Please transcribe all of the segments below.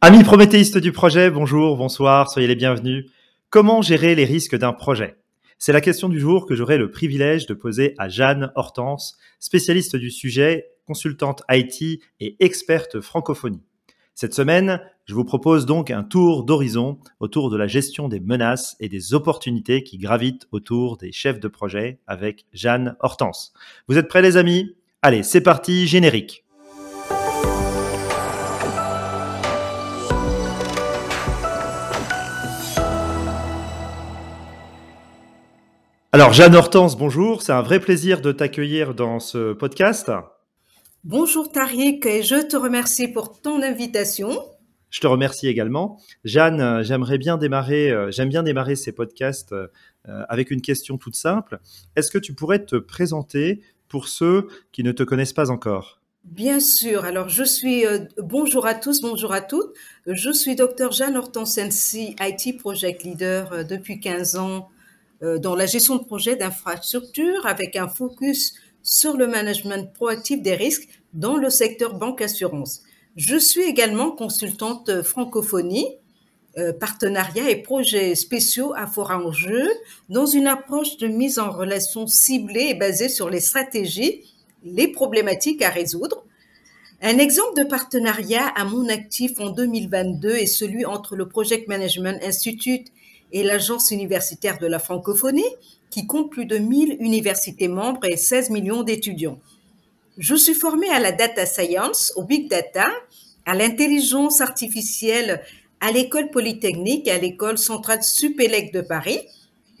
Amis prométhéistes du projet, bonjour, bonsoir, soyez les bienvenus. Comment gérer les risques d'un projet? C'est la question du jour que j'aurai le privilège de poser à Jeanne Hortense, spécialiste du sujet, consultante IT et experte francophonie. Cette semaine, je vous propose donc un tour d'horizon autour de la gestion des menaces et des opportunités qui gravitent autour des chefs de projet avec Jeanne Hortense. Vous êtes prêts les amis? Allez, c'est parti, générique. Alors, Jeanne Hortense, bonjour. C'est un vrai plaisir de t'accueillir dans ce podcast. Bonjour Tariq et je te remercie pour ton invitation. Je te remercie également. Jeanne, euh, j'aimerais bien démarrer, euh, j'aime bien démarrer ces podcasts euh, avec une question toute simple. Est-ce que tu pourrais te présenter pour ceux qui ne te connaissent pas encore? Bien sûr. Alors, je suis, bonjour à tous, bonjour à toutes. Je suis docteur Jeanne Hortense Sensi, IT Project Leader depuis 15 ans dans la gestion de projets d'infrastructure avec un focus sur le management proactif des risques dans le secteur banque-assurance. Je suis également consultante francophonie, euh, partenariat et projets spéciaux à fort enjeu dans une approche de mise en relation ciblée et basée sur les stratégies, les problématiques à résoudre. Un exemple de partenariat à mon actif en 2022 est celui entre le Project Management Institute et l'Agence universitaire de la francophonie, qui compte plus de 1000 universités membres et 16 millions d'étudiants. Je suis formée à la data science, au big data, à l'intelligence artificielle à l'école polytechnique et à l'école centrale Supélec de Paris.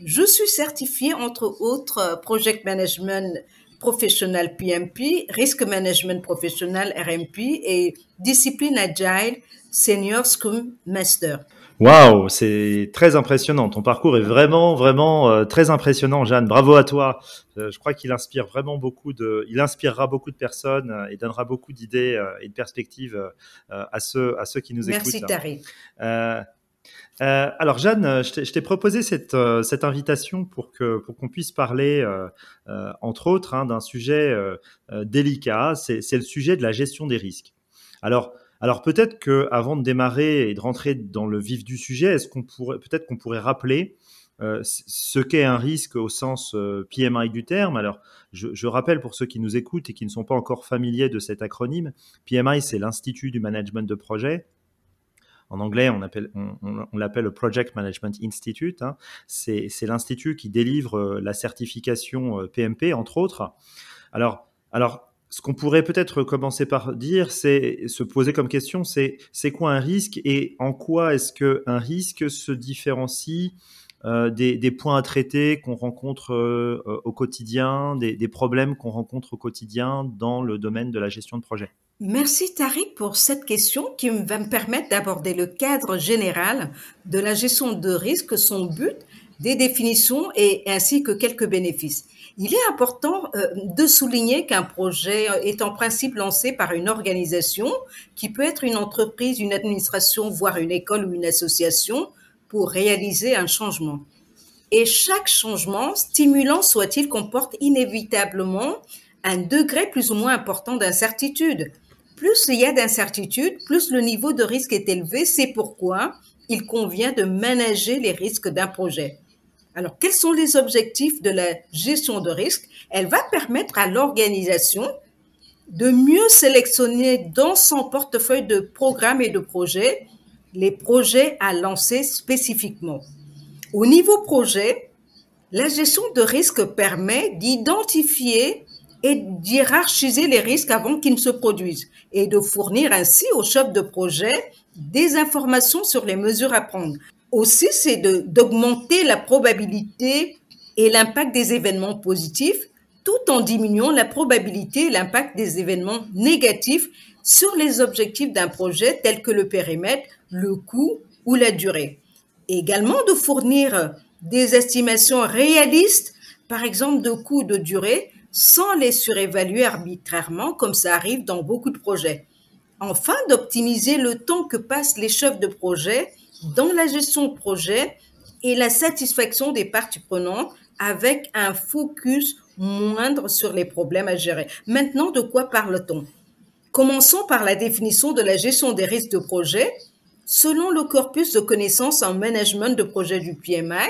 Je suis certifiée entre autres project management professionnel PMP, risk management professionnel RMP et discipline agile senior scrum master. Waouh, c'est très impressionnant. Ton parcours est vraiment, vraiment euh, très impressionnant, Jeanne. Bravo à toi. Euh, je crois qu'il inspire vraiment beaucoup de, il inspirera beaucoup de personnes euh, et donnera beaucoup d'idées et de perspectives à ceux, à ceux qui nous écoutent. Merci, Tari. alors Jeanne, je t'ai proposé cette, cette invitation pour que pour qu'on puisse parler, entre autres, hein, d'un sujet délicat. C'est le sujet de la gestion des risques. Alors alors peut-être que avant de démarrer et de rentrer dans le vif du sujet, est-ce qu'on pourrait peut-être qu'on pourrait rappeler euh, ce qu'est un risque au sens euh, PMI du terme? Alors, je, rappelle pour ceux qui nous écoutent et qui ne sont pas encore familiers de cet acronyme, PMI, c'est l'Institut du Management de Projet. En anglais, on, on, l'appelle le Project Management Institute. Hein. C'est, l'institut qui délivre euh, la certification PMP, entre autres. Alors, alors ce qu'on pourrait peut-être commencer par dire, c'est se poser comme question, c'est c'est quoi un risque et en quoi est-ce que un risque se différencie euh, des, points à traiter qu'on rencontre euh, au quotidien, des, des problèmes qu'on rencontre au quotidien dans le domaine de la gestion de projet? Merci Tariq pour cette question qui va me permettre d'aborder le cadre général de la gestion de risque, son but, des définitions et ainsi que quelques bénéfices. Il est important euh, de souligner qu'un projet est en principe lancé par une organisation qui peut être une entreprise, une administration, voire une école ou une association pour réaliser un changement. Et chaque changement, stimulant soit-il, comporte inévitablement un degré plus ou moins important d'incertitude. Plus il y a d'incertitude, plus le niveau de risque est élevé. C'est pourquoi il convient de manager les risques d'un projet. Alors, quels sont les objectifs de la gestion de risque? Elle va permettre à l'organisation de mieux sélectionner dans son portefeuille de programmes et de projets les projets à lancer spécifiquement. Au niveau projet, la gestion de risque permet d'identifier et d'hierarchiser les risques avant qu'ils ne se produisent et de fournir ainsi au chef de projet des informations sur les mesures à prendre aussi, c'est d'augmenter la probabilité et l'impact des événements positifs tout en diminuant la probabilité et l'impact des événements négatifs sur les objectifs d'un projet tels que le périmètre, le coût ou la durée. également de fournir des estimations réalistes, par exemple de coûts de durée, sans les surévaluer arbitrairement comme ça arrive dans beaucoup de projets. Enfin, d'optimiser le temps que passent les chefs de projet dans la gestion de projet et la satisfaction des parties prenantes avec un focus moindre sur les problèmes à gérer. Maintenant, de quoi parle-t-on? Commençons par la définition de la gestion des risques de projet. selon le corpus de connaissances en management de projet du PMI,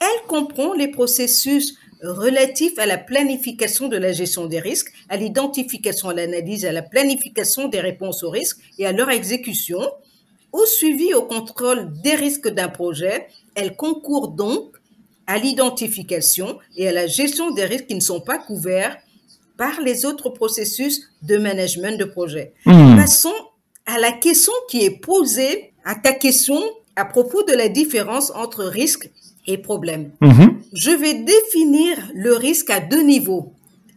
elle comprend les processus relatifs à la planification de la gestion des risques, à l'identification, à l'analyse, à la planification des réponses aux risques et à leur exécution, au suivi au contrôle des risques d'un projet. Elle concourt donc à l'identification et à la gestion des risques qui ne sont pas couverts par les autres processus de management de projet. Hmm. Passons à la question qui est posée à ta question à propos de la différence entre risque et problème. Mhm. Je vais définir le risque à deux niveaux,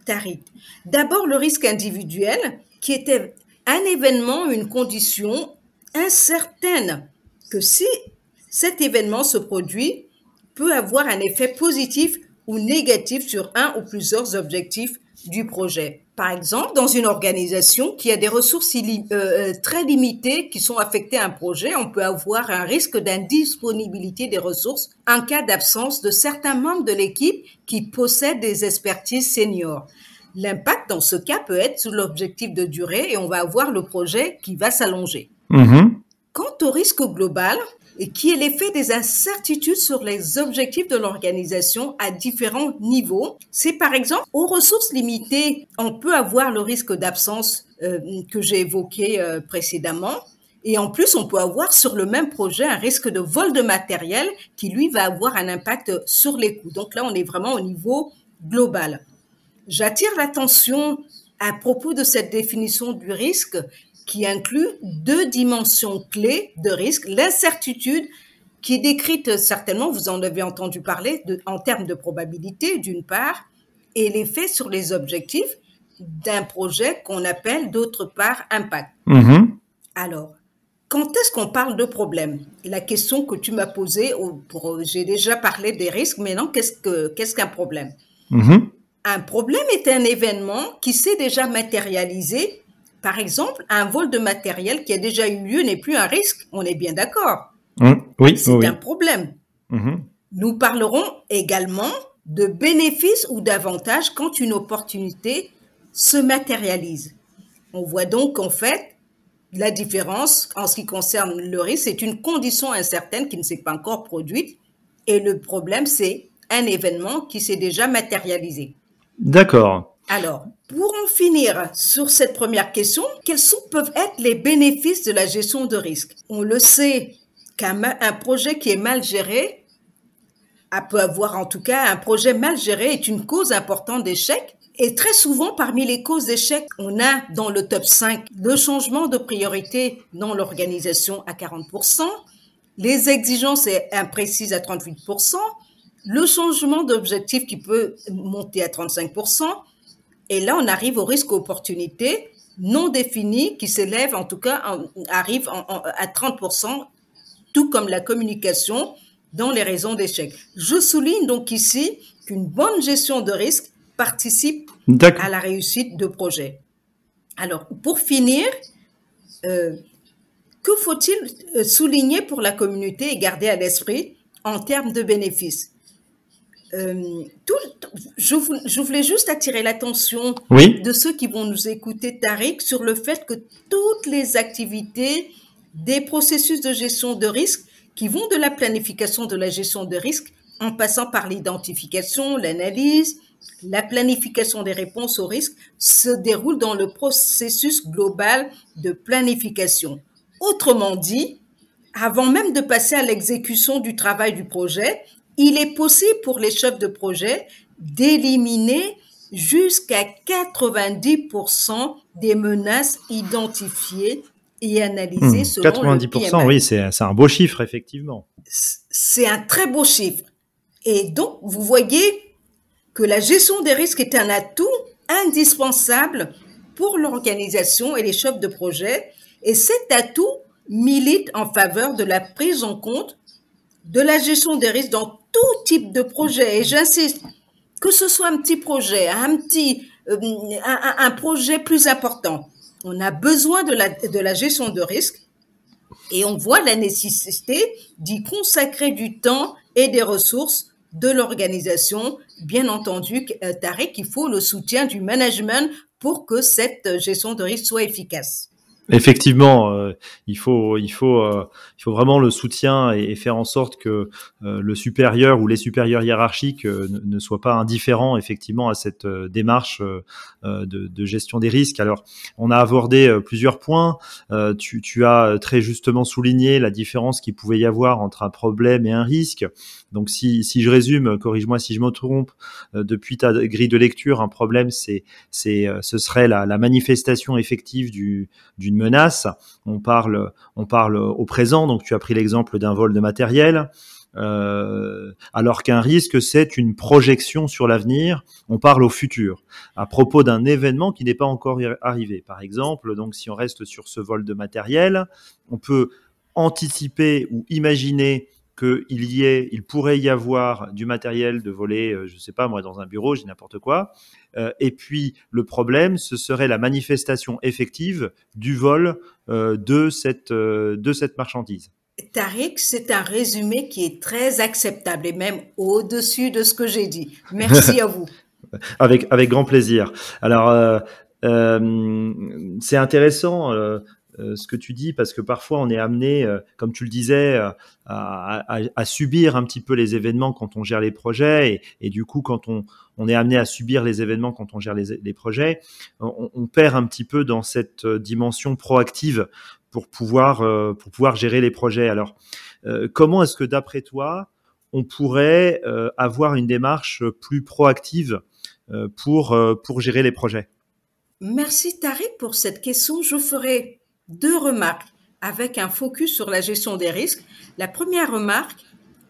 Tariq. D'abord, le risque individuel, qui était un événement, une condition incertaine, que si cet événement se produit, peut avoir un effet positif ou négatif sur un ou plusieurs objectifs du projet. Par exemple, dans une organisation qui a des ressources euh, euh, très limitées qui sont affectées à un projet, on peut avoir un risque d'indisponibilité des ressources en cas d'absence de certains membres de l'équipe qui possèdent des expertises seniors. L'impact dans ce cas peut être sur l'objectif de durée et on va avoir le projet qui va s'allonger. Mhm. Au risque global, et qui est l'effet des incertitudes sur les objectifs de l'organisation à différents niveaux, c'est par exemple aux ressources limitées, on peut avoir le risque d'absence euh, que j'ai évoqué euh, précédemment. Et en plus, on peut avoir sur le même projet un risque de vol de matériel qui, lui, va avoir un impact sur les coûts. Donc là, on est vraiment au niveau global. J'attire l'attention à propos de cette définition du risque qui inclut deux dimensions clés de risque, l'incertitude qui est décrite certainement, vous en avez entendu parler, de- en termes de probabilité d'une part, et l'effet sur les objectifs d'un projet qu'on appelle d'autre part impact. Mhm. Alors, quand est-ce qu'on parle de problème? La question que tu m'as posée, j'ai déjà parlé des risques, qu'est-ce que qu'est-ce qu'un problème? Mhm. un problème est un événement qui s'est déjà matérialisé. Par exemple, un vol de matériel qui a déjà eu lieu n'est plus un risque. On est bien d'accord. Mhm. Oui, C'est oui, un problème. Mhm. Nous parlerons également de bénéfices ou d'avantages quand une opportunité se matérialise. On voit donc qu'en fait, la différence en ce qui concerne le risque, c'est une condition incertaine qui ne s'est pas encore produite et le problème, c'est un événement qui s'est déjà matérialisé. D'accord. Alors, pour en finir sur cette première question, quels sont, peuvent être les bénéfices de la gestion de risque? On le sait qu'un projet qui est mal géré peut avoir en tout cas un projet mal géré est une cause importante d'échec. Et très souvent, parmi les causes d'échec, on a dans le top 5 le changement de priorité dans l'organisation à 40%, les exigences imprécises à 38%, le changement d'objectif qui peut monter à 35%, et là, on arrive au risque opportunité non défini qui s'élève, en tout cas, en- arrive en- en- à 30%, tout comme la communication dans les raisons d'échec. Je souligne donc ici qu'une bonne gestion de risque participe à la réussite de projet. Alors, pour finir, euh, que faut-il euh, souligner pour la communauté et garder à l'esprit en termes de bénéfices? Euh, tout- je, vou- je voulais juste attirer l'attention Oui. de ceux qui vont nous écouter, Tariq, sur le fait que toutes les activités des processus de gestion de risque qui vont de la planification de la gestion de risque en passant par l'identification, l'analyse, la planification des réponses aux risques se déroulent dans le processus global de planification. Autrement dit, avant même de passer à l'exécution du travail du projet, il est possible pour les chefs de projet d'éliminer jusqu'à 90% des menaces identifiées et analysées Hmm, selon 90%, le PMI. oui, c'est c'est un beau chiffre, effectivement. C'est un très beau chiffre. Et donc, vous voyez que la gestion des risques est un atout indispensable pour l'organisation et les chefs de projet. Et cet atout milite en faveur de la prise en compte de la gestion des risques dans tout type de projet. Et j'insiste, que ce soit un petit projet, un petit, euh, un, projet plus important, on a besoin de la, de la gestion de risques et on voit la nécessité d'y consacrer du temps et des ressources de l'organisation. Bien entendu, euh, Tarek, il faut le soutien du management pour que cette gestion de risque soit efficace. Effectivement, euh, il faut, il faut, euh, il faut vraiment le soutien et, faire en sorte que euh, le supérieur ou les supérieurs hiérarchiques ne, soient pas indifférents effectivement à cette démarche de, de, gestion des risques. Alors, on a abordé plusieurs points. Tu, tu, as très justement souligné la différence qu'il pouvait y avoir entre un problème et un risque. Donc, si, si je résume, corrige-moi si je me trompe, depuis ta grille de lecture, un problème, c'est, c'est, ce serait la, manifestation effective du, d'une menace. On parle, on parle au présent. Donc, tu as pris l'exemple d'un vol de matériel. Euh, alors qu'un risque, c'est une projection sur l'avenir. On parle au futur, à propos d'un événement qui n'est pas encore arrivé. Par exemple, donc si on reste sur ce vol de matériel, on peut anticiper ou imaginer qu'il y ait, il pourrait y avoir du matériel de voler, euh, je ne sais pas moi, dans un bureau, j'ai n'importe quoi. Euh, et puis le problème, ce serait la manifestation effective du vol euh, de cette de cette marchandise. Tariq, c'est un résumé qui est très acceptable et même au-dessus de ce que j'ai dit. Merci à vous. Avec avec grand plaisir. Alors c'est intéressant euh, ce que tu dis parce que parfois on est amené, euh, comme tu le disais, euh, à, subir un petit peu les événements quand on gère les projets et, du coup quand on, est amené à subir les événements quand on gère les, projets, on, on, perd un petit peu dans cette dimension proactive pour pouvoir pour pouvoir gérer les projets. Alors comment est-ce que d'après toi on pourrait avoir une démarche plus proactive pour pour gérer les projets? Merci Tariq pour cette question. Je ferai deux remarques avec un focus sur la gestion des risques. La première remarque,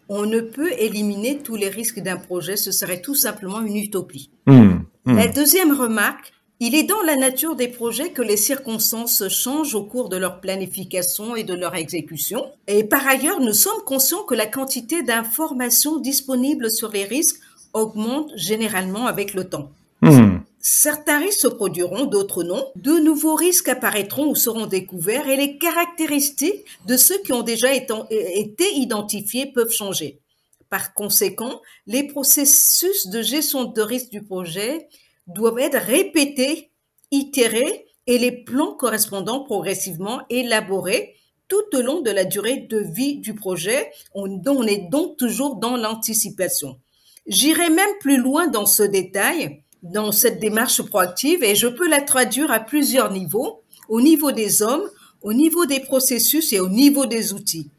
on ne peut éliminer tous les risques d'un projet, ce serait tout simplement une utopie. Mmh, mmh. La deuxième remarque, il est dans la nature des projets que les circonstances changent au cours de leur planification et de leur exécution. Et par ailleurs, nous sommes conscients que la quantité d'informations disponibles sur les risques augmente généralement avec le temps. Mmh. Certains risques se produiront, d'autres non. De nouveaux risques apparaîtront ou seront découverts et les caractéristiques de ceux qui ont déjà été identifiés peuvent changer. Par conséquent, les processus de gestion de risque du projet doivent être répétés, itérés et les plans correspondants progressivement élaborés tout au long de la durée de vie du projet. On, on est donc toujours dans l'anticipation. J'irai même plus loin dans ce détail dans cette démarche proactive et je peux la traduire à plusieurs niveaux, au niveau des hommes, au niveau des processus et au niveau des outils.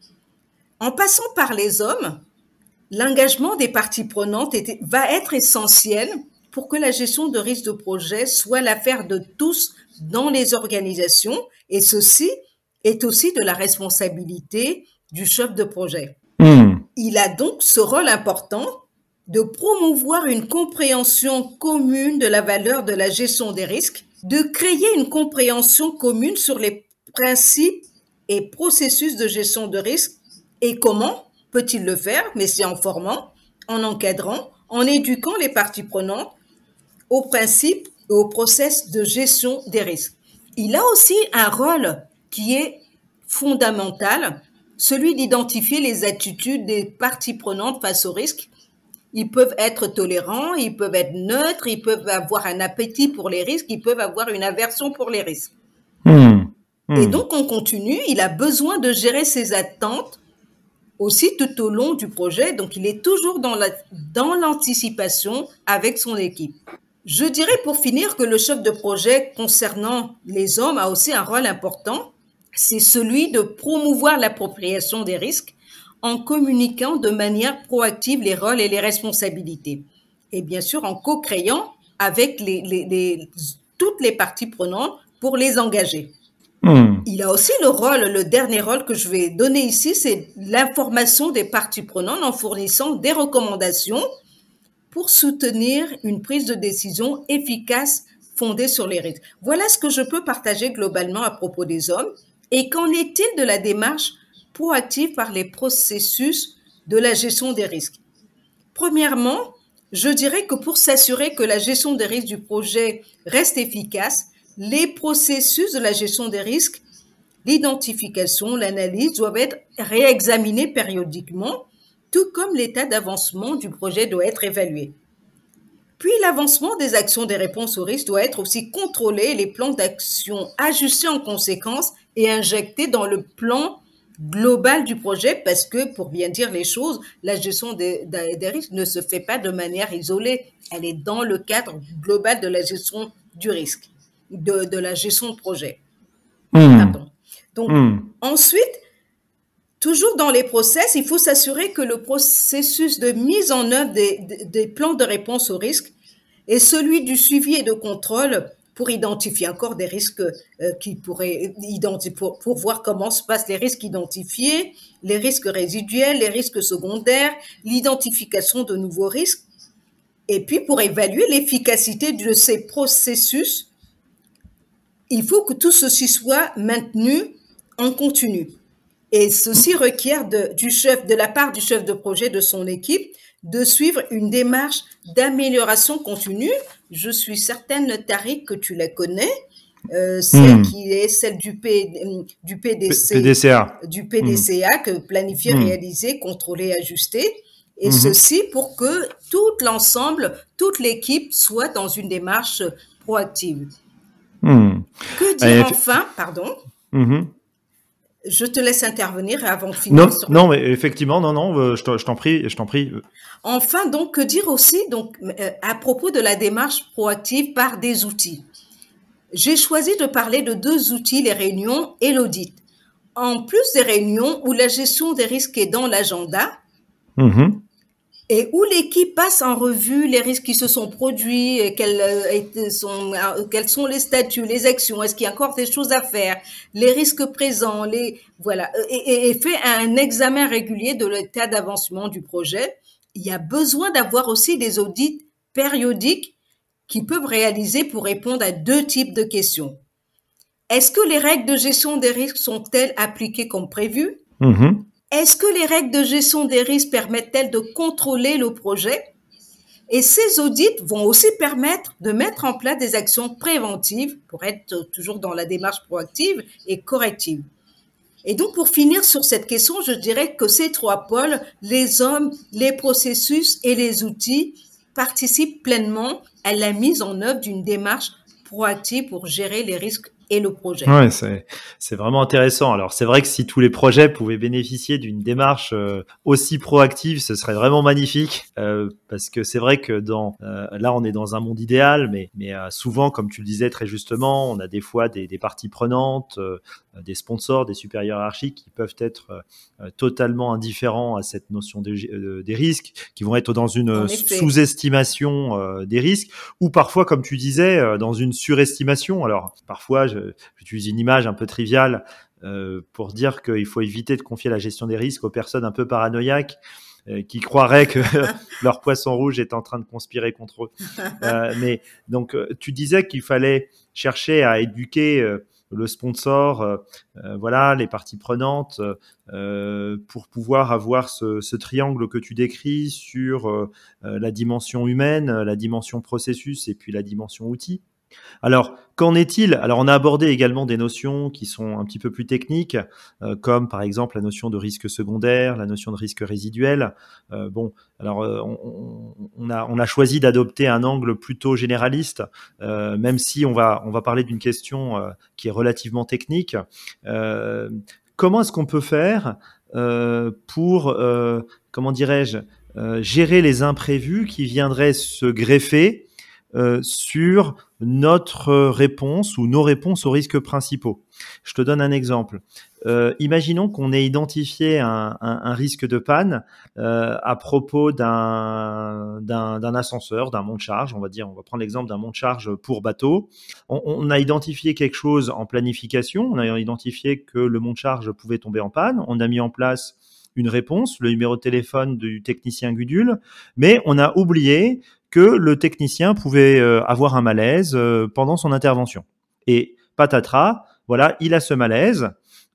En passant par les hommes, l'engagement des parties prenantes va être essentiel pour que la gestion de risque de projet soit l'affaire de tous dans les organisations et ceci est aussi de la responsabilité du chef de projet. Mmh. Il a donc ce rôle important de promouvoir une compréhension commune de la valeur de la gestion des risques, de créer une compréhension commune sur les principes et processus de gestion de risques et comment peut-il le faire, mais c'est en formant, en encadrant, en éduquant les parties prenantes aux principes et aux process de gestion des risques. Il a aussi un rôle qui est fondamental, celui d'identifier les attitudes des parties prenantes face aux risques ils peuvent être tolérants, ils peuvent être neutres, ils peuvent avoir un appétit pour les risques, ils peuvent avoir une aversion pour les risques. Hmm. Hmm. Et donc, on continue. Il a besoin de gérer ses attentes aussi tout au long du projet. Donc, il est toujours dans la, dans l'anticipation avec son équipe. Je dirais pour finir que le chef de projet concernant les hommes a aussi un rôle important. C'est celui de promouvoir l'appropriation des risques en communiquant de manière proactive les rôles et les responsabilités. Et bien sûr, en co-créant avec les, toutes les parties prenantes pour les engager. Hmm. Il a aussi le rôle, le dernier rôle que je vais donner ici, c'est l'information des parties prenantes en fournissant des recommandations pour soutenir une prise de décision efficace fondée sur les risques. Voilà ce que je peux partager globalement à propos des hommes. Et qu'en est-il de la démarche proactive par les processus de la gestion des risques. Premièrement, je dirais que pour s'assurer que la gestion des risques du projet reste efficace, les processus de la gestion des risques, l'identification, l'analyse doivent être réexaminés périodiquement, tout comme l'état d'avancement du projet doit être évalué. Puis l'avancement des actions des réponses aux risques doit être aussi contrôlé, les plans d'action ajustés en conséquence et injectés dans le plan global du projet parce que, pour bien dire les choses, la gestion des, risques ne se fait pas de manière isolée. Elle est dans le cadre global de la gestion du risque, de, la gestion de projet. Hmm. Donc, hmm. ensuite, toujours dans les process, il faut s'assurer que le processus de mise en œuvre des, plans de réponse aux risques est celui du suivi et de contrôle pour identifier encore des risques euh, qui pourraient identifier pour, voir comment se passent les risques identifiés, les risques résiduels, les risques secondaires, l'identification de nouveaux risques, et puis pour évaluer l'efficacité de ces processus, il faut que tout ceci soit maintenu en continu. Et ceci requiert du chef, de la part du chef de projet de son équipe de suivre une démarche d'amélioration continue. Je suis certaine, Tariq, que tu la connais. Euh, celle hmm. qui est celle du, P, du PDC, PDCA. du PDCA, que planifier, hmm. réaliser, contrôler, ajuster. Et hmm. ceci pour que tout l'ensemble, toute l'équipe soit dans une démarche proactive. Que dire enfin, pardon? Je te laisse intervenir avant de finir. Non, non, mais effectivement, non, non, euh, je t'en prie, je t'en prie. Enfin, donc, que dire aussi, donc, euh, à propos de la démarche proactive par des outils. J'ai choisi de parler de deux outils, les réunions et l'audit. En plus des réunions où la gestion des risques est dans l'agenda, mm-hmm et où l'équipe passe en revue les risques qui se sont produits, quels, euh, sont, euh, sont les statuts, les actions, est-ce qu'il y a encore des choses à faire, les risques présents, les voilà, et, et fait un examen régulier de l'état d'avancement du projet. Il y a besoin d'avoir aussi des audits périodiques qui peuvent réaliser pour répondre à deux types de questions. Est-ce que les règles de gestion des risques sont-elles appliquées comme prévu? Mm-hmm. Est-ce que les règles de gestion des risques permettent-elles de contrôler le projet? Et ces audits vont aussi permettre de mettre en place des actions préventives pour être toujours dans la démarche proactive et corrective. Et donc, pour finir sur cette question, je dirais que ces trois pôles, les hommes, les processus et les outils, participent pleinement à la mise en œuvre d'une démarche proactive pour gérer les risques et le projet. Ouais, c'est, vraiment intéressant. Alors, c'est vrai que si tous les projets pouvaient bénéficier d'une démarche euh, aussi proactive, ce serait vraiment magnifique. Euh, parce que c'est vrai que dans, euh, là, on est dans un monde idéal, mais, mais souvent, comme tu le disais très justement, on a des fois des, des parties prenantes, des sponsors, des supérieurs hiérarchiques qui peuvent être totalement indifférents à cette notion des, des risques, qui vont être dans une sous-estimation des risques, ou parfois, comme tu disais, dans une surestimation. Alors, parfois, j'utilise une image un peu triviale euh, pour dire qu'il faut éviter de confier la gestion des risques aux personnes un peu paranoïaques euh, qui croiraient que leur poisson rouge est en train de conspirer contre eux. Euh, mais donc, tu disais qu'il fallait chercher à éduquer le sponsor, voilà, les parties prenantes, pour pouvoir avoir ce, ce, triangle que tu décris sur la dimension humaine, la dimension processus et puis la dimension outil. Alors, qu'en est-il? Alors, on a abordé également des notions qui sont un petit peu plus techniques, euh, comme par exemple la notion de risque secondaire, la notion de risque résiduel. Euh, bon, alors euh, on, a, on a choisi d'adopter un angle plutôt généraliste, même si on va, on va parler d'une question qui est relativement technique. comment est-ce qu'on peut faire pour, comment dirais-je, gérer les imprévus qui viendraient se greffer euh, sur notre réponse ou nos réponses aux risques principaux. Je te donne un exemple. Euh, imaginons qu'on ait identifié un, risque de panne euh, à propos d'un ascenseur, d'un monte-charge. On va dire, on va prendre l'exemple d'un monte-charge pour bateau. On, on, a identifié quelque chose en planification. On a identifié que le monte-charge pouvait tomber en panne. On a mis en place une réponse, le numéro de téléphone du technicien Gudule, mais on a oublié que le technicien pouvait euh, avoir un malaise euh, pendant son intervention. Et patatras, voilà, il a ce malaise.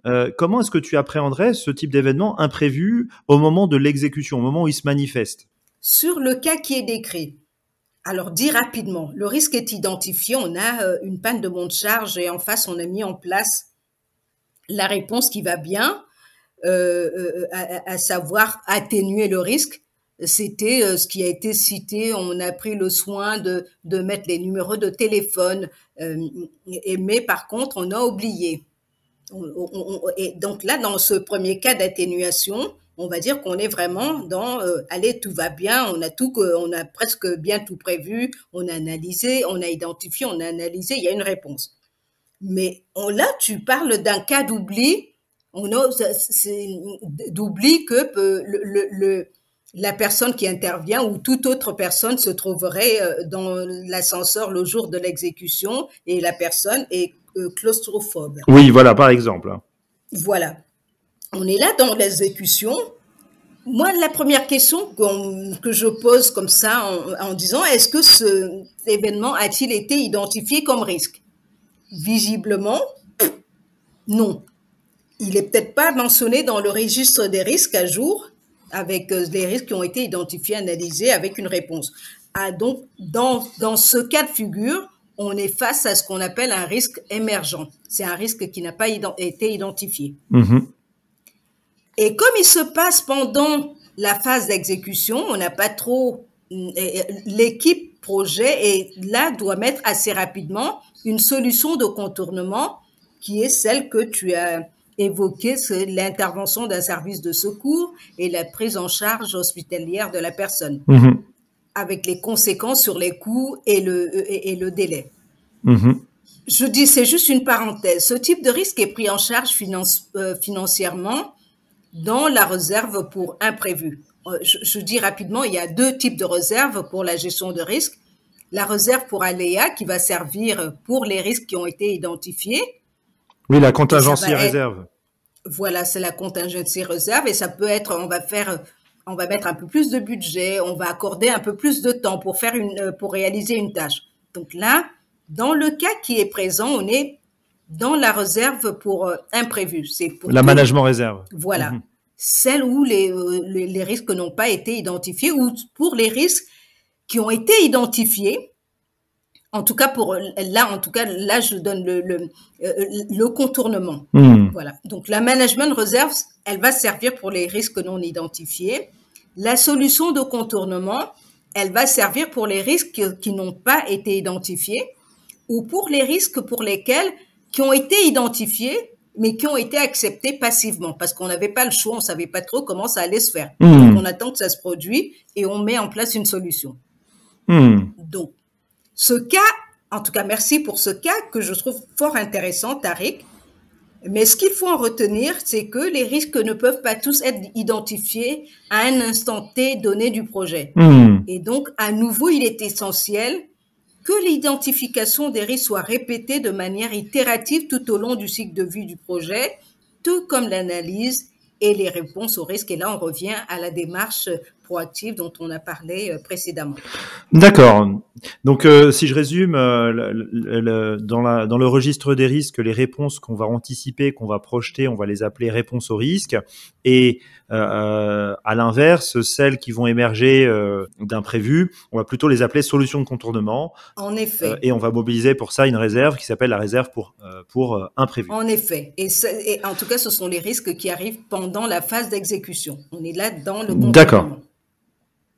Euh, comment est-ce que tu appréhenderais ce type d'événement imprévu au moment de l'exécution, au moment où il se manifeste? Sur le cas qui est décrit, alors dis rapidement, le risque est identifié, on a une panne de monte-charge et en face on a mis en place la réponse qui va bien, à, savoir atténuer le risque c'était euh, ce qui a été cité. On a pris le soin de, de mettre les numéros de téléphone, euh, et, mais par contre, on a oublié. et donc là, dans ce premier cas d'atténuation, on va dire qu'on est vraiment dans euh, allez tout va bien, on a tout, on a presque bien tout prévu, on a analysé, on a identifié, on a analysé, il y a une réponse. Mais là, tu parles d'un cas d'oubli, d'oubli que le, la personne qui intervient ou toute autre personne se trouverait euh, dans l'ascenseur le jour de l'exécution et la personne est euh, claustrophobe. Oui, voilà, par exemple. Voilà. On est là dans l'exécution. Moi, la première question que je pose comme ça en, disant, est-ce que cet événement a-t-il été identifié comme risque? Visiblement, non. Il est peut-être pas mentionné dans le registre des risques à jour, avec euh, les risques qui ont été identifiés, analysés, avec une réponse. Ah, donc, dans, dans ce cas de figure, on est face à ce qu'on appelle un risque émergent. C'est un risque qui n'a pas été identifié. Mm-hmm. Et comme il se passe pendant la phase d'exécution, on n'a pas trop l'équipe projet et là doit mettre assez rapidement une solution de contournement qui est celle que tu as évoquée, c'est l'intervention d'un service de secours et la prise en charge hospitalière de la personne, mm-hmm. avec les conséquences sur les coûts et le, et, le délai. Mm-hmm. Je dis, c'est juste une parenthèse. Ce type de risque est pris en charge euh, financièrement dans la réserve pour imprévu. Euh, je, dis rapidement, il y a deux types de réserves pour la gestion de risque. La réserve pour aléa qui va servir pour les risques qui ont été identifiés. Oui, la contingency réserve. Voilà, c'est la contingency réserve et ça peut être, on va faire, on va mettre un peu plus de budget, on va accorder un peu plus de temps pour faire une, euh, pour réaliser une tâche. Donc là, dans le cas qui est présent, on est dans la réserve pour euh, imprévu. C'est pour la management réserve. Voilà. Mhm. Celle où les, euh, les, les risques n'ont pas été identifiés ou pour les risques qui ont été identifiés. En tout cas, pour là, en tout cas, là, je donne le, le, euh, le contournement. Mhm. Voilà. Donc, la management réserve, elle va servir pour les risques non identifiés. La solution de contournement, elle va servir pour les risques qui n'ont pas été identifiés ou pour les risques pour lesquels qui ont été identifiés, mais qui ont été acceptés passivement parce qu'on n'avait pas le choix, on savait pas trop comment ça allait se faire. Hmm. on attend que ça se produise et on met en place une solution. Hmm. Donc, ce cas, en tout cas, merci pour ce cas que je trouve fort intéressant, Tariq. Mais ce qu'il faut en retenir, c'est que les risques ne peuvent pas tous être identifiés à un instant T donné du projet. Hmm. Et donc, à nouveau, il est essentiel que l'identification des risques soit répétée de manière itérative tout au long du cycle de vie du projet, tout comme l'analyse et les réponses aux risques. Et là, on revient à la démarche proactive dont on a parlé euh, précédemment. D'accord. Donc, euh, si je résume, euh, dans, la, dans le registre des risques, les réponses qu'on va anticiper, qu'on va projeter, on va les appeler réponses aux risques. Et à l'inverse, celles qui vont émerger d'imprévus, on va plutôt les appeler solutions de contournement. En effet. et on va mobiliser pour ça une réserve qui s'appelle la réserve pour, pour imprévu. En effet. Et, et, en tout cas, ce sont les risques qui arrivent pendant la phase d'exécution. On est là dans le contournement. D'accord.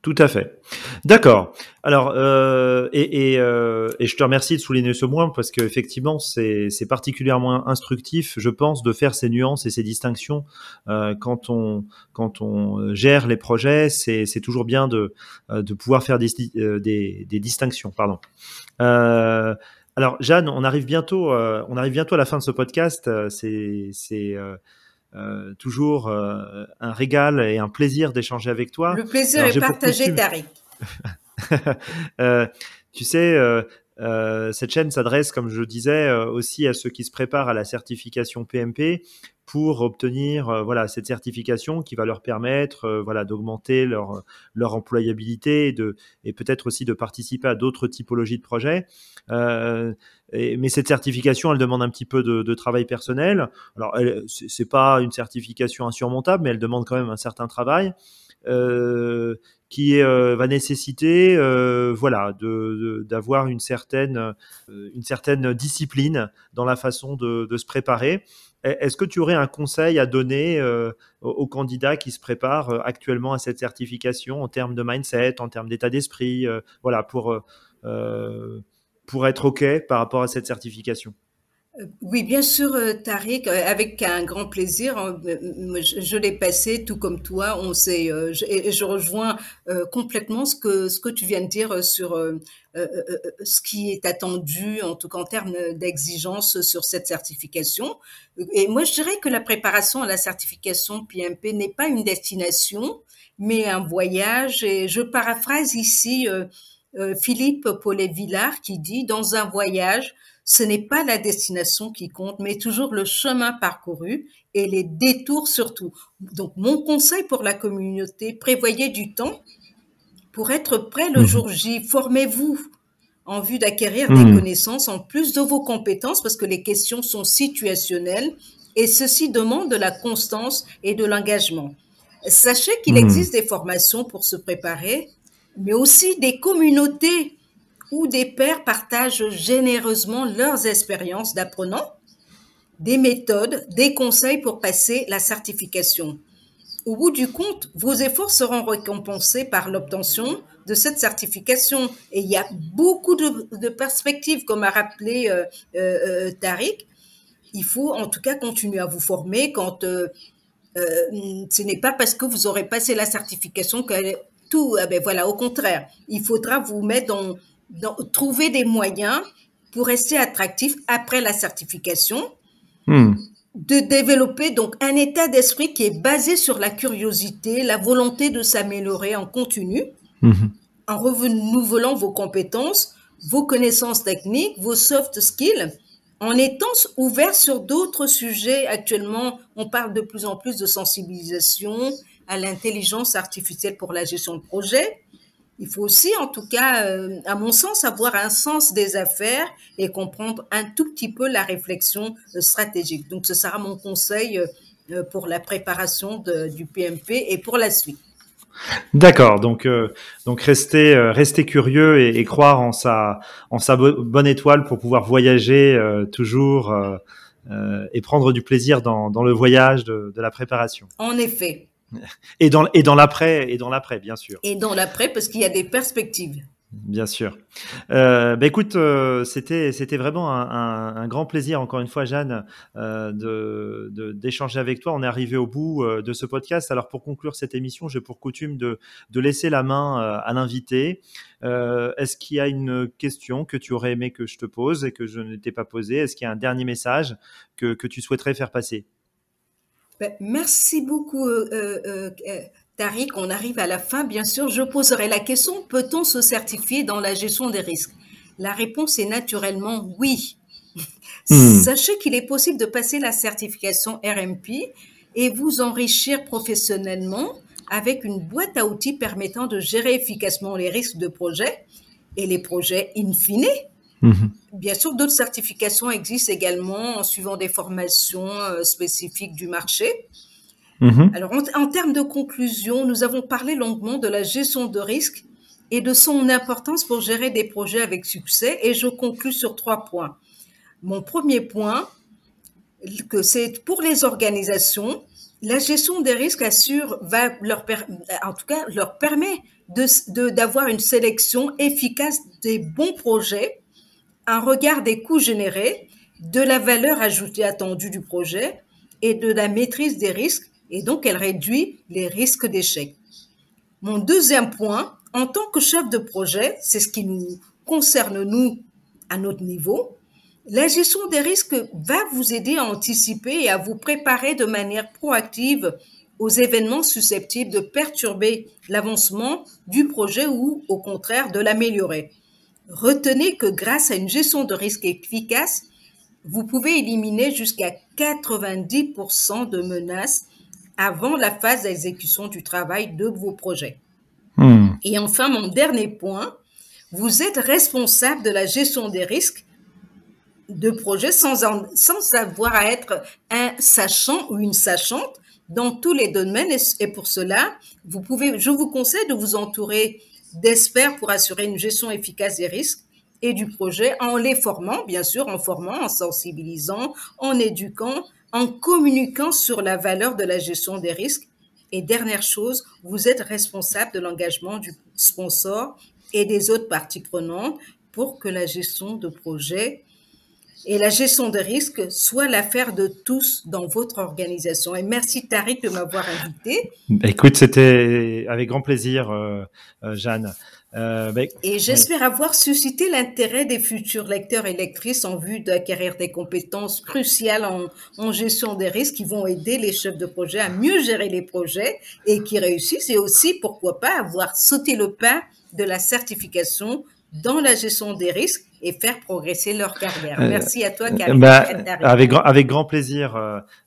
Tout à fait. D'accord. Alors, euh, euh, et, je te remercie de souligner ce point parce qu'effectivement, c'est particulièrement instructif, je pense, de faire ces nuances et ces distinctions euh, quand on gère les projets. C'est toujours bien de pouvoir faire des, des, distinctions. Pardon. Alors, Jeanne, on arrive bientôt, on arrive bientôt à la fin de ce podcast. C'est euh, toujours euh, un régal et un plaisir d'échanger avec toi. Le plaisir est partagé, Tariq. euh, tu sais, cette chaîne s'adresse, comme je disais, aussi à ceux qui se préparent à la certification PMP pour obtenir voilà cette certification qui va leur permettre voilà d'augmenter leur leur employabilité et de et peut-être aussi de participer à d'autres typologies de projets. Euh, mais cette certification, elle demande un petit peu de, travail personnel. Alors, c'est pas une certification insurmontable, mais elle demande quand même un certain travail. Euh, qui va nécessiter, voilà, de d'avoir une certaine discipline dans la façon de, se préparer. Est-ce que tu aurais un conseil à donner euh, aux candidats qui se préparent euh, actuellement à cette certification en termes de mindset, en termes d'état d'esprit, euh, voilà, pour, pour être OK par rapport à cette certification? Oui, bien sûr, Tariq, avec un grand plaisir. Hein, je, l'ai passé tout comme toi. On et je rejoins complètement ce que ce que tu viens de dire sur ce qui est attendu, en tout cas en termes d'exigence sur cette certification. Et moi, je dirais que la préparation à la certification PMP n'est pas une destination, mais un voyage. Et je paraphrase ici Philippe Paulet-Villard qui dit dans un voyage ce n'est pas la destination qui compte, mais toujours le chemin parcouru et les détours surtout. Donc, mon conseil pour la communauté, prévoyez du temps pour être prêt le mmh. jour J. Formez-vous en vue d'acquérir des mmh. connaissances en plus de vos compétences parce que les questions sont situationnelles et ceci demande de la constance et de l'engagement. Sachez qu'il mmh. existe des formations pour se préparer, mais aussi des communautés où des pairs partagent généreusement leurs expériences d'apprenants, des méthodes, des conseils pour passer la certification. Au bout du compte, vos efforts seront récompensés par l'obtention de cette certification. Et il y a beaucoup de, perspectives, comme a rappelé euh, euh, euh, Tariq. Il faut en tout cas continuer à vous former quand ce n'est pas parce que vous aurez passé la certification que tout, eh ben voilà, au contraire, il faudra vous mettre dans, trouver des moyens pour rester attractif après la certification, hmm. de développer donc un état d'esprit qui est basé sur la curiosité, la volonté de s'améliorer en continu, hmm. en renouvelant vos compétences, vos connaissances techniques, vos soft skills, en étant ouvert sur d'autres sujets. Actuellement, on parle de plus en plus de sensibilisation à l'intelligence artificielle pour la gestion de projet il faut aussi, en tout cas, euh, à mon sens, avoir un sens des affaires et comprendre un tout petit peu la réflexion euh, stratégique. Donc, ce sera mon conseil euh, pour la préparation du PMP et pour la suite. D'accord, donc donc rester rester curieux et, croire en sa en sa bonne étoile pour pouvoir voyager toujours et prendre du plaisir dans, dans le voyage de, de la préparation. En effet, et dans, et dans l'après, et dans l'après, bien sûr. Et dans l'après, parce qu'il y a des perspectives. Bien sûr. Euh, bah écoute, euh, c'était vraiment un, grand plaisir encore une fois, Jeanne, euh, de d'échanger avec toi. On est arrivé au bout de ce podcast. Alors pour conclure cette émission, j'ai pour coutume de de laisser la main à l'invité. Est-ce qu'il y a une question que tu aurais aimé que je te pose et que je ne t'ai pas posée? Est-ce qu'il y a un dernier message que que tu souhaiterais faire passer? Ben, merci beaucoup, Tariq. On arrive à la fin. Bien sûr, je poserai la question, peut-on se certifier dans la gestion des risques? La réponse est naturellement oui. Hmm. Sachez qu'il est possible de passer la certification RMP et vous enrichir professionnellement avec une boîte à outils permettant de gérer efficacement les risques de projet et les projets in fine Mhm. Bien sûr, d'autres certifications existent également en suivant des formations euh, spécifiques du marché. Mhm. Alors, en, termes de conclusion, nous avons parlé longuement de la gestion de risque et de son importance pour gérer des projets avec succès. Et je conclus sur trois points. Mon premier point, que c'est pour les organisations, la gestion des risques assure, va en tout cas, leur permet de, d'avoir une sélection efficace des bons projets un regard des coûts générés, de la valeur ajoutée attendue du projet et de la maîtrise des risques, et donc elle réduit les risques d'échec. Mon deuxième point, en tant que chef de projet, c'est ce qui nous concerne nous à notre niveau, la gestion des risques va vous aider à anticiper et à vous préparer de manière proactive aux événements susceptibles de perturber l'avancement du projet ou au contraire de l'améliorer. Retenez que grâce à une gestion de risque efficace, vous pouvez éliminer jusqu'à 90% de menaces avant la phase d'exécution du travail de vos projets. Hmm. Et enfin, mon dernier point, vous êtes responsable de la gestion des risques de projet sans, sans avoir à être un sachant ou une sachante dans tous les domaines. Et, pour cela, vous pouvez, je vous conseille de vous entourer d'experts pour assurer une gestion efficace des risques et du projet en les formant, bien sûr, en formant, en sensibilisant, en éduquant, en communiquant sur la valeur de la gestion des risques. Et dernière chose, vous êtes responsable de l'engagement du sponsor et des autres parties prenantes pour que la gestion de projet et la gestion de risques soit l'affaire de tous dans votre organisation. Et merci Tariq de m'avoir invité. Bah, écoute, c'était avec grand plaisir, euh, euh, Jeanne. Euh, bah, et j'espère avoir suscité l'intérêt des futurs lecteurs et lectrices en vue d'acquérir des compétences cruciales en, en, gestion des risques qui vont aider les chefs de projet à mieux gérer les projets et qui réussissent et aussi, pourquoi pas, avoir sauté le pas de la certification dans la gestion des risques et faire progresser leur carrière. Euh, Merci à toi, Karim. Bah, avec, avec grand plaisir,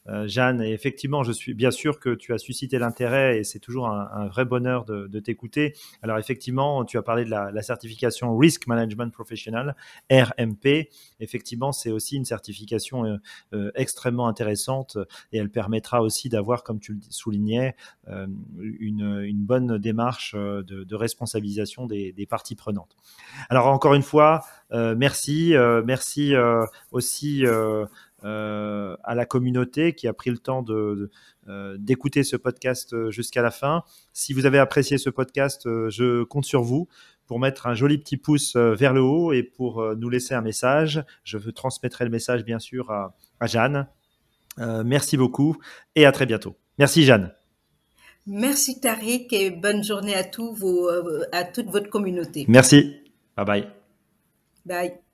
euh, Jeanne. Et effectivement, je suis bien sûr que tu as suscité l'intérêt et c'est toujours un, vrai bonheur de, t'écouter. Alors effectivement, tu as parlé de la, certification Risk Management Professional, RMP. Effectivement, c'est aussi une certification euh, euh, extrêmement intéressante et elle permettra aussi d'avoir, comme tu le soulignais, une, bonne démarche de, responsabilisation des, parties prenantes. Alors encore une fois, merci, merci aussi euh, à la communauté qui a pris le temps de, euh, d'écouter ce podcast euh, jusqu'à la fin. Si vous avez apprécié ce podcast, je compte sur vous pour mettre un joli petit pouce vers le haut et pour nous laisser un message. Je vous transmettrai le message bien sûr à, à Jeanne. merci beaucoup et à très bientôt. Merci Jeanne. Merci Tariq et bonne journée à, tous vos, à toute votre communauté. Merci. Bye bye. Bye.